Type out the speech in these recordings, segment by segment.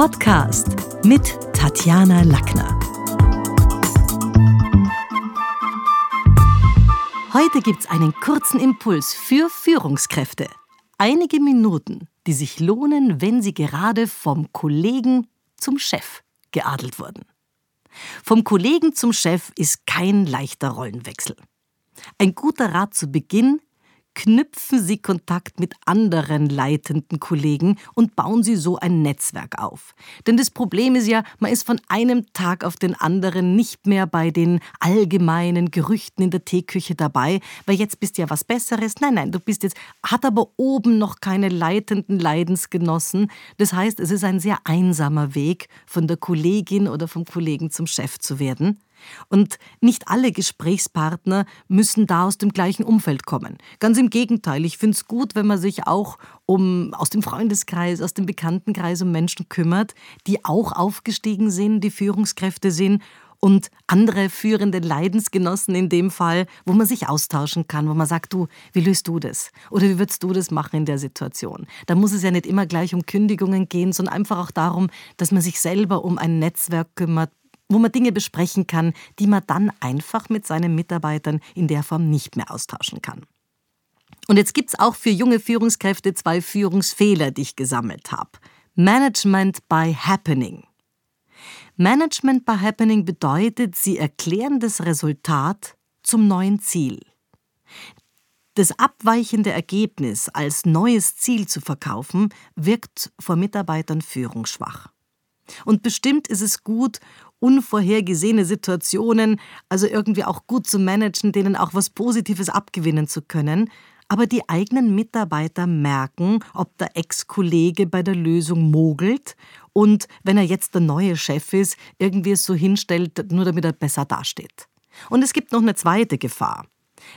Podcast mit Tatjana Lackner. Heute gibt's einen kurzen Impuls für Führungskräfte. Einige Minuten, die sich lohnen, wenn sie gerade vom Kollegen zum Chef geadelt wurden. Vom Kollegen zum Chef ist kein leichter Rollenwechsel. Ein guter Rat zu Beginn, knüpfen Sie Kontakt mit anderen leitenden Kollegen und bauen Sie so ein Netzwerk auf. Denn das Problem ist ja, man ist von einem Tag auf den anderen nicht mehr bei den allgemeinen Gerüchten in der Teeküche dabei, weil jetzt bist du ja was Besseres. Nein, nein, du bist jetzt, hat aber oben noch keine leitenden Leidensgenossen. Das heißt, es ist ein sehr einsamer Weg, von der Kollegin oder vom Kollegen zum Chef zu werden. Und nicht alle Gesprächspartner müssen da aus dem gleichen Umfeld kommen. Ganz im Gegenteil, ich finde es gut, wenn man sich auch um aus dem Freundeskreis, aus dem Bekanntenkreis um Menschen kümmert, die auch aufgestiegen sind, die Führungskräfte sind und andere führende Leidensgenossen in dem Fall, wo man sich austauschen kann, wo man sagt, du, wie löst du das? Oder wie würdest du das machen in der Situation? Da muss es ja nicht immer gleich um Kündigungen gehen, sondern einfach auch darum, dass man sich selber um ein Netzwerk kümmert, wo man Dinge besprechen kann, die man dann einfach mit seinen Mitarbeitern in der Form nicht mehr austauschen kann. Und jetzt gibt es auch für junge Führungskräfte zwei Führungsfehler, die ich gesammelt habe. Management by Happening. Management by Happening bedeutet, Sie erklären das Resultat zum neuen Ziel. Das abweichende Ergebnis als neues Ziel zu verkaufen, wirkt vor Mitarbeitern führungsschwach. Und bestimmt ist es gut, unvorhergesehene Situationen, also irgendwie auch gut zu managen, denen auch was Positives abgewinnen zu können. Aber die eigenen Mitarbeiter merken, ob der Ex-Kollege bei der Lösung mogelt und wenn er jetzt der neue Chef ist, irgendwie es so hinstellt, nur damit er besser dasteht. Und es gibt noch eine zweite Gefahr.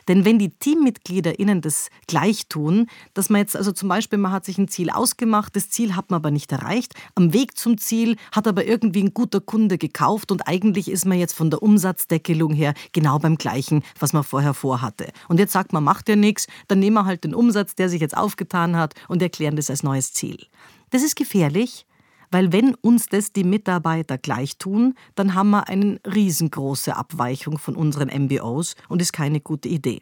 Denn wenn die Teammitglieder ihnen das gleich tun, dass man jetzt also zum Beispiel, man hat sich ein Ziel ausgemacht, das Ziel hat man aber nicht erreicht, am Weg zum Ziel hat aber irgendwie ein guter Kunde gekauft und eigentlich ist man jetzt von der Umsatzdeckelung her genau beim gleichen, was man vorher vorhatte. Und jetzt sagt man, macht ja nichts, dann nehmen wir halt den Umsatz, der sich jetzt aufgetan hat und erklären das als neues Ziel. Das ist gefährlich, weil wenn uns das die Mitarbeiter gleich tun, dann haben wir eine riesengroße Abweichung von unseren MBOs und ist keine gute Idee.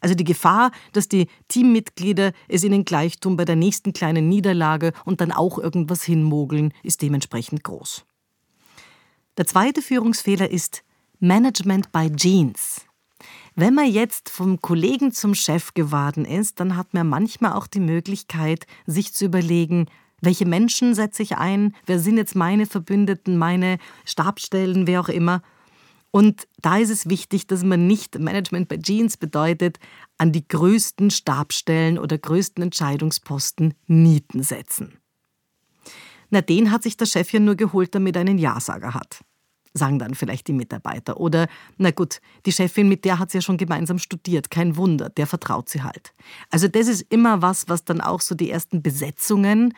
Also die Gefahr, dass die Teammitglieder es ihnen gleich tun bei der nächsten kleinen Niederlage und dann auch irgendwas hinmogeln, ist dementsprechend groß. Der zweite Führungsfehler ist Management by Genes. Wenn man jetzt vom Kollegen zum Chef geworden ist, dann hat man manchmal auch die Möglichkeit, sich zu überlegen, welche Menschen setze ich ein? Wer sind jetzt meine Verbündeten, meine Stabstellen, wer auch immer? Und da ist es wichtig, dass man nicht Management bei Jeans bedeutet, an die größten Stabstellen oder größten Entscheidungsposten Nieten setzen. Na, den hat sich der Chef ja nur geholt, damit er einen Ja-Sager hat. Sagen dann vielleicht die Mitarbeiter. Oder, na gut, die Chefin, mit der hat sie ja schon gemeinsam studiert, kein Wunder, der vertraut sie halt. Also, das ist immer was, was dann auch so die ersten Besetzungen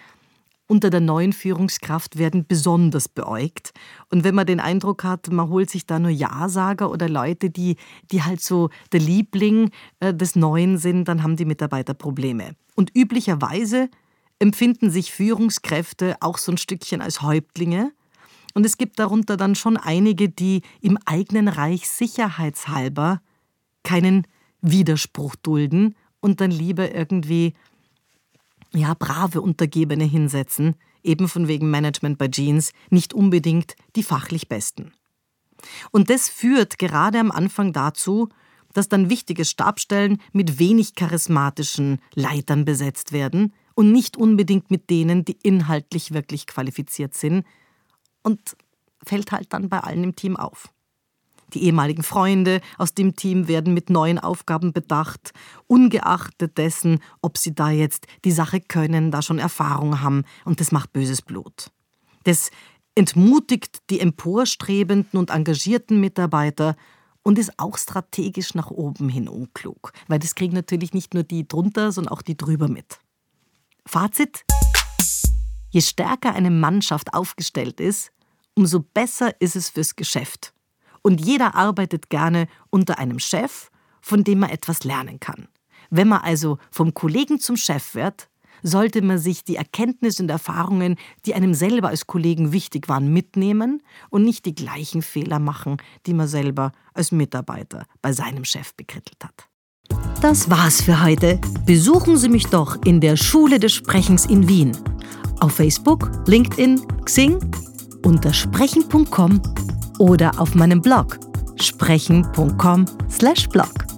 unter der neuen Führungskraft werden besonders beäugt. Und wenn man den Eindruck hat, man holt sich da nur Ja-Sager oder Leute, die, die halt so der Liebling äh, des Neuen sind, dann haben die Mitarbeiter Probleme. Und üblicherweise empfinden sich Führungskräfte auch so ein Stückchen als Häuptlinge. Und es gibt darunter dann schon einige, die im eigenen Reich sicherheitshalber keinen Widerspruch dulden und dann lieber irgendwie ja, brave Untergebene hinsetzen, eben von wegen Management bei Jeans, nicht unbedingt die fachlich Besten. Und das führt gerade am Anfang dazu, dass dann wichtige Stabstellen mit wenig charismatischen Leitern besetzt werden und nicht unbedingt mit denen, die inhaltlich wirklich qualifiziert sind und fällt halt dann bei allen im Team auf. Die ehemaligen Freunde aus dem Team werden mit neuen Aufgaben bedacht, ungeachtet dessen, ob sie da jetzt die Sache können, da schon Erfahrung haben und das macht böses Blut. Das entmutigt die emporstrebenden und engagierten Mitarbeiter und ist auch strategisch nach oben hin unklug, weil das kriegen natürlich nicht nur die drunter, sondern auch die drüber mit. Fazit? Je stärker eine Mannschaft aufgestellt ist, umso besser ist es fürs Geschäft und jeder arbeitet gerne unter einem Chef, von dem man etwas lernen kann. Wenn man also vom Kollegen zum Chef wird, sollte man sich die Erkenntnisse und Erfahrungen, die einem selber als Kollegen wichtig waren, mitnehmen und nicht die gleichen Fehler machen, die man selber als Mitarbeiter bei seinem Chef bekrittelt hat. Das war's für heute. Besuchen Sie mich doch in der Schule des Sprechens in Wien. Auf Facebook, LinkedIn, Xing, unter sprechen.com oder auf meinem Blog sprechen.com/blog.